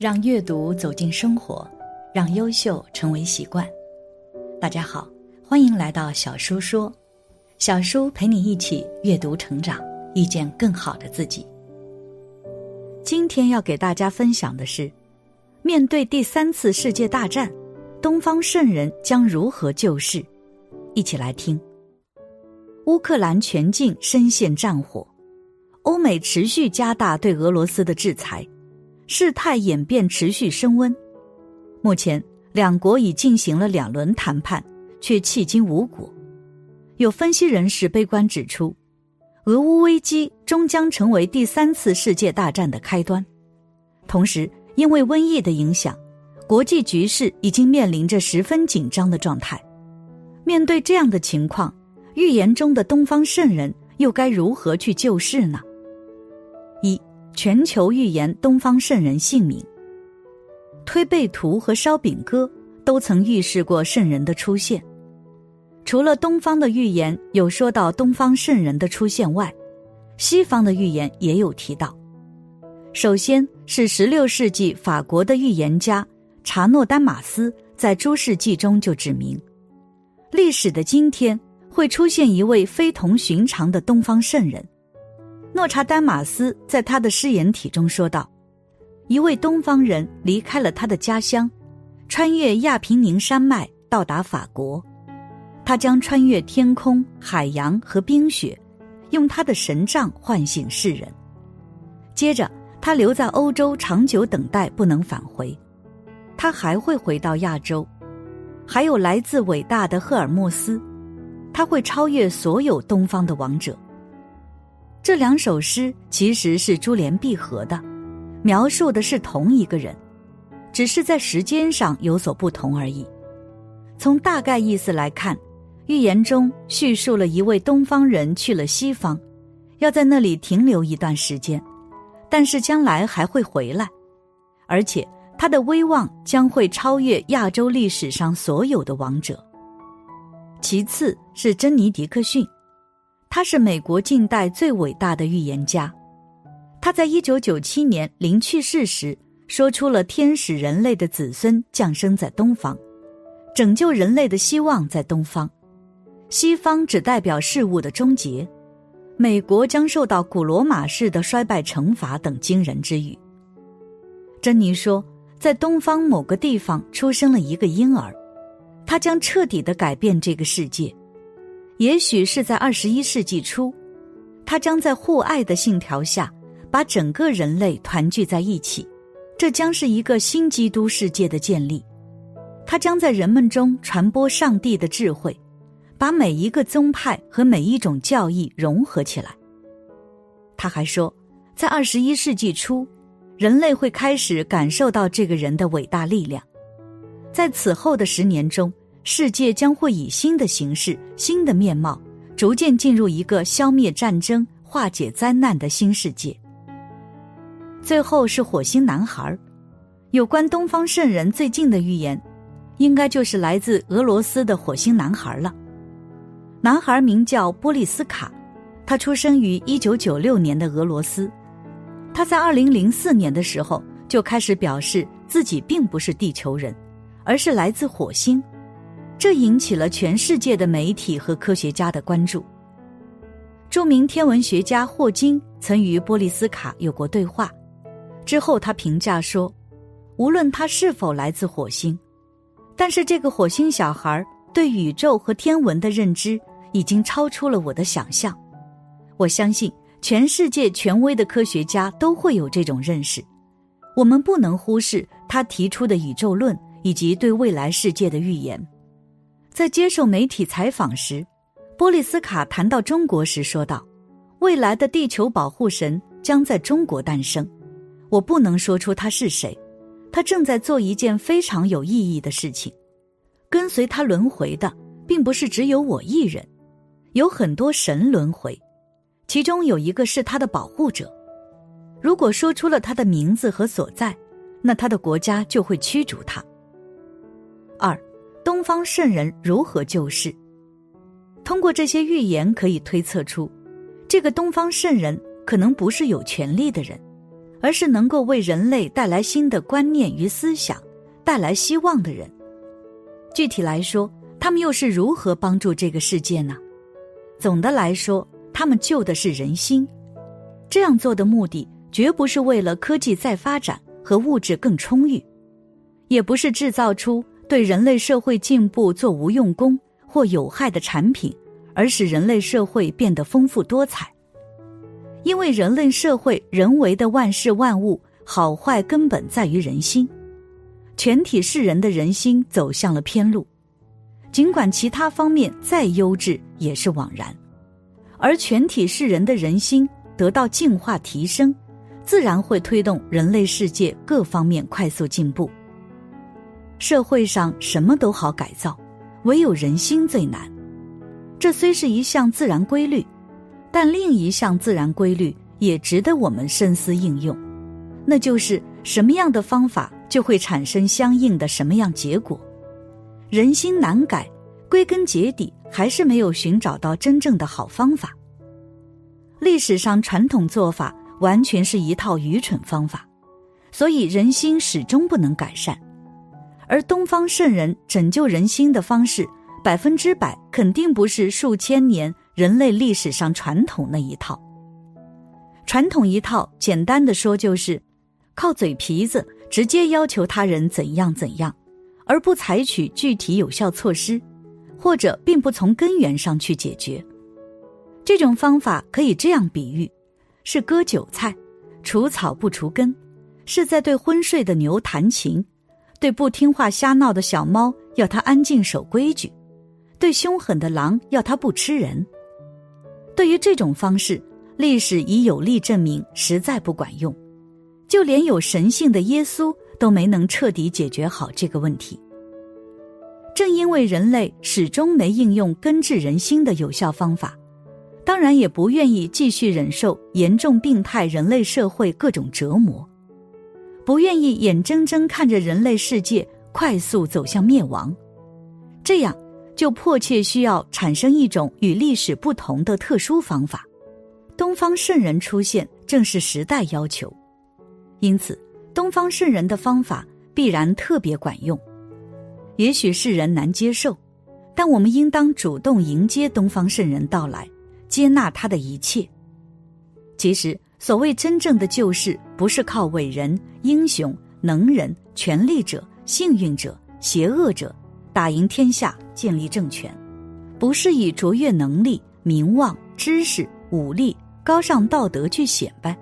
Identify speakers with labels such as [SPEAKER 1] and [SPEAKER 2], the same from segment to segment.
[SPEAKER 1] 让阅读走进生活，让优秀成为习惯。大家好，欢迎来到小叔说，小叔陪你一起阅读成长，遇见更好的自己。今天要给大家分享的是，面对第三次世界大战，东方圣人将如何救世？一起来听。乌克兰全境深陷战火，欧美持续加大对俄罗斯的制裁，事态演变持续升温。目前，两国已进行了两轮谈判，却迄今无果。有分析人士悲观指出。俄乌危机终将成为第三次世界大战的开端，同时，因为瘟疫的影响，国际局势已经面临着十分紧张的状态。面对这样的情况，预言中的东方圣人又该如何去救世呢？全球预言东方圣人姓名。推背图和烧饼歌都曾预示过圣人的出现。除了东方的预言有说到东方圣人的出现外，西方的预言也有提到。首先是16世纪法国的预言家查诺丹马斯在《诸世纪》中就指明，历史的今天会出现一位非同寻常的东方圣人。诺查丹马斯在他的诗言体中说道：“一位东方人离开了他的家乡，穿越亚平宁山脉，到达法国。”他将穿越天空、海洋和冰雪，用他的神杖唤醒世人。接着，他留在欧洲长久等待，不能返回。他还会回到亚洲。还有来自伟大的赫尔墨斯，他会超越所有东方的王者。这两首诗其实是珠联璧合的，描述的是同一个人，只是在时间上有所不同而已。从大概意思来看。预言中叙述了一位东方人去了西方，要在那里停留一段时间，但是将来还会回来，而且他的威望将会超越亚洲历史上所有的王者。其次是珍妮迪克逊，他是美国近代最伟大的预言家，他在一九九七年临去世时说出了天使人类的子孙降生在东方，拯救人类的希望在东方。西方只代表事物的终结，美国将受到古罗马式的衰败惩罚等惊人之语。珍妮说，在东方某个地方出生了一个婴儿，他将彻底的改变这个世界。也许是在二十一世纪初，他将在互爱的信条下把整个人类团聚在一起，这将是一个新基督世界的建立。他将在人们中传播上帝的智慧。把每一个宗派和每一种教义融合起来。他还说，在二十一世纪初，人类会开始感受到这个人的伟大力量。在此后的十年中，世界将会以新的形式、新的面貌，逐渐进入一个消灭战争、化解灾难的新世界。最后是火星男孩，有关东方圣人最近的预言，应该就是来自俄罗斯的火星男孩了。男孩名叫波利斯卡，他出生于一九九六年的俄罗斯。他在二零零四年的时候就开始表示自己并不是地球人，而是来自火星，这引起了全世界的媒体和科学家的关注。著名天文学家霍金曾与波利斯卡有过对话，之后他评价说：“无论他是否来自火星，但是这个火星小孩对宇宙和天文的认知。”已经超出了我的想象，我相信全世界权威的科学家都会有这种认识。我们不能忽视他提出的宇宙论以及对未来世界的预言。在接受媒体采访时，波利斯卡谈到中国时说道：“未来的地球保护神将在中国诞生。我不能说出他是谁，他正在做一件非常有意义的事情。跟随他轮回的，并不是只有我一人。”有很多神轮回，其中有一个是他的保护者。如果说出了他的名字和所在，那他的国家就会驱逐他。二，东方圣人如何救世？通过这些预言可以推测出，这个东方圣人可能不是有权力的人，而是能够为人类带来新的观念与思想，带来希望的人。具体来说，他们又是如何帮助这个世界呢？总的来说，他们救的是人心。这样做的目的，绝不是为了科技再发展和物质更充裕，也不是制造出对人类社会进步做无用功或有害的产品，而使人类社会变得丰富多彩。因为人类社会人为的万事万物好坏根本在于人心，全体世人的人心走向了偏路，尽管其他方面再优质也是枉然，而全体世人的人心得到净化提升，自然会推动人类世界各方面快速进步。社会上什么都好改造，唯有人心最难。这虽是一项自然规律。但另一项自然规律也值得我们深思应用，那就是什么样的方法就会产生相应的什么样结果。人心难改，归根结底还是没有寻找到真正的好方法。历史上传统做法完全是一套愚蠢方法，所以人心始终不能改善。而东方圣人拯救人心的方式，百分之百肯定不是数千年。人类历史上传统那一套，传统一套，简单的说就是靠嘴皮子直接要求他人怎样怎样，而不采取具体有效措施，或者并不从根源上去解决。这种方法可以这样比喻：是割韭菜，除草不除根；是在对昏睡的牛弹琴，对不听话瞎闹的小猫要它安静守规矩，对凶狠的狼要它不吃人。对于这种方式，历史已有力证明实在不管用，就连有神性的耶稣都没能彻底解决好这个问题。正因为人类始终没应用根治人心的有效方法，当然也不愿意继续忍受严重病态人类社会各种折磨，不愿意眼睁睁看着人类世界快速走向灭亡，这样。就迫切需要产生一种与历史不同的特殊方法，东方圣人出现正是时代要求，因此东方圣人的方法必然特别管用。也许世人难接受，但我们应当主动迎接东方圣人到来，接纳他的一切。其实，所谓真正的救世，不是靠伟人、英雄、能人、权力者、幸运者、邪恶者。打赢天下，建立政权，不是以卓越能力、名望、知识、武力、高尚道德去显摆，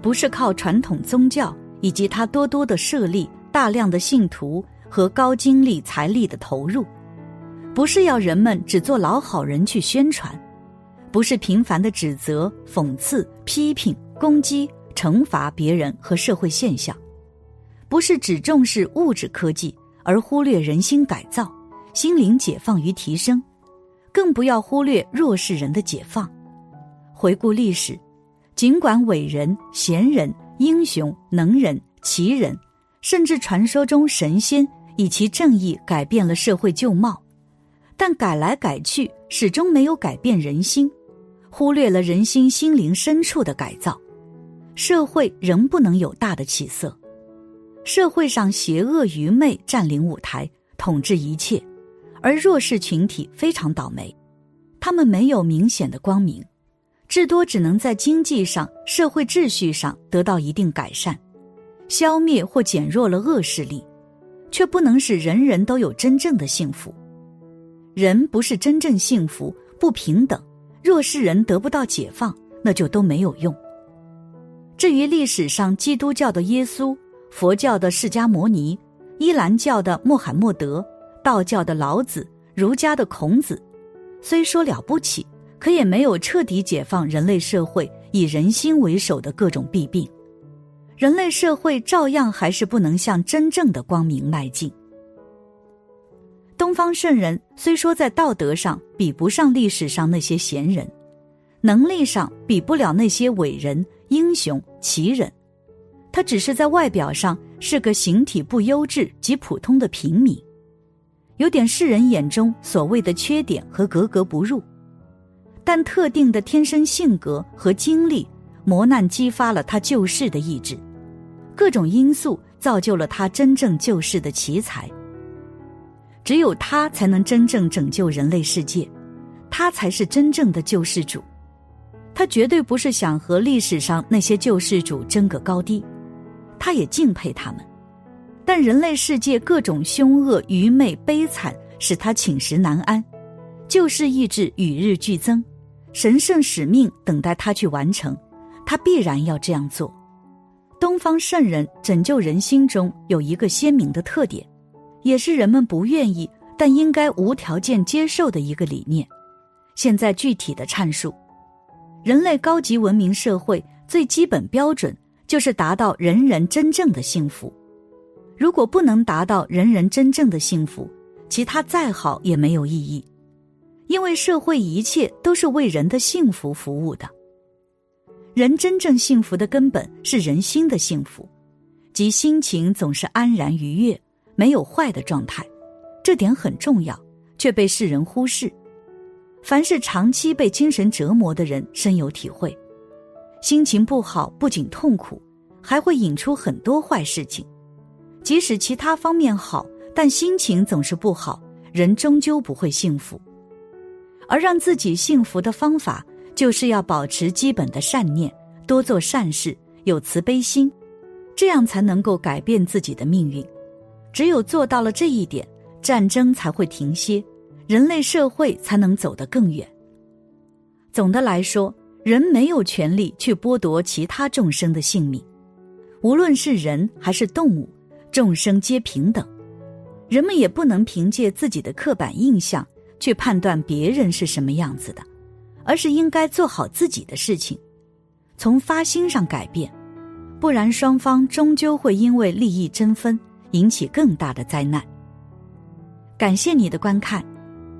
[SPEAKER 1] 不是靠传统宗教以及他多多的设立、大量的信徒和高精力财力的投入，不是要人们只做老好人去宣传，不是频繁的指责、讽刺、批评、攻击、惩罚别人和社会现象，不是只重视物质科技。而忽略人心改造、心灵解放与提升，更不要忽略弱势人的解放。回顾历史，尽管伟人、贤人、英雄、能人、奇人，甚至传说中神仙以其正义改变了社会旧貌，但改来改去，始终没有改变人心，忽略了人心心灵深处的改造，社会仍不能有大的起色。社会上邪恶愚昧占领舞台，统治一切，而弱势群体非常倒霉，他们没有明显的光明，至多只能在经济上、社会秩序上得到一定改善，消灭或减弱了恶势力，却不能使人人都有真正的幸福。人不是真正幸福，不平等，弱势人得不到解放，那就都没有用。至于历史上基督教的耶稣。佛教的释迦牟尼，伊兰教的穆罕默德，道教的老子，儒家的孔子，虽说了不起，可也没有彻底解放人类社会以人心为首的各种弊病，人类社会照样还是不能向真正的光明迈进。东方圣人虽说在道德上比不上历史上那些贤人，能力上比不了那些伟人、英雄、奇人。他只是在外表上是个形体不优质及普通的平民，有点世人眼中所谓的缺点和格格不入，但特定的天生性格和经历，磨难激发了他救世的意志，各种因素造就了他真正救世的奇才。只有他才能真正拯救人类世界，他才是真正的救世主。他绝对不是想和历史上那些救世主争个高低，他也敬佩他们。但人类世界各种凶恶、愚昧、悲惨，使他寝食难安，救世意志与日俱增，神圣使命等待他去完成，他必然要这样做。东方圣人拯救人心中有一个鲜明的特点。也是人们不愿意，但应该无条件接受的一个理念。现在具体的阐述：人类高级文明社会最基本标准就是达到人人真正的幸福。如果不能达到人人真正的幸福，其他再好也没有意义。因为社会一切都是为人的幸福服务的。人真正幸福的根本是人心的幸福，即心情总是安然愉悦。没有坏的状态，这点很重要，却被世人忽视。凡是长期被精神折磨的人深有体会，心情不好不仅痛苦，还会引出很多坏事情。即使其他方面好，但心情总是不好，人终究不会幸福。而让自己幸福的方法，就是要保持基本的善念，多做善事，有慈悲心，这样才能够改变自己的命运。只有做到了这一点，战争才会停歇，人类社会才能走得更远。总的来说，人没有权利去剥夺其他众生的性命，无论是人还是动物，众生皆平等。人们也不能凭借自己的刻板印象去判断别人是什么样子的，而是应该做好自己的事情，从发心上改变，不然双方终究会因为利益争分。引起更大的灾难。感谢你的观看，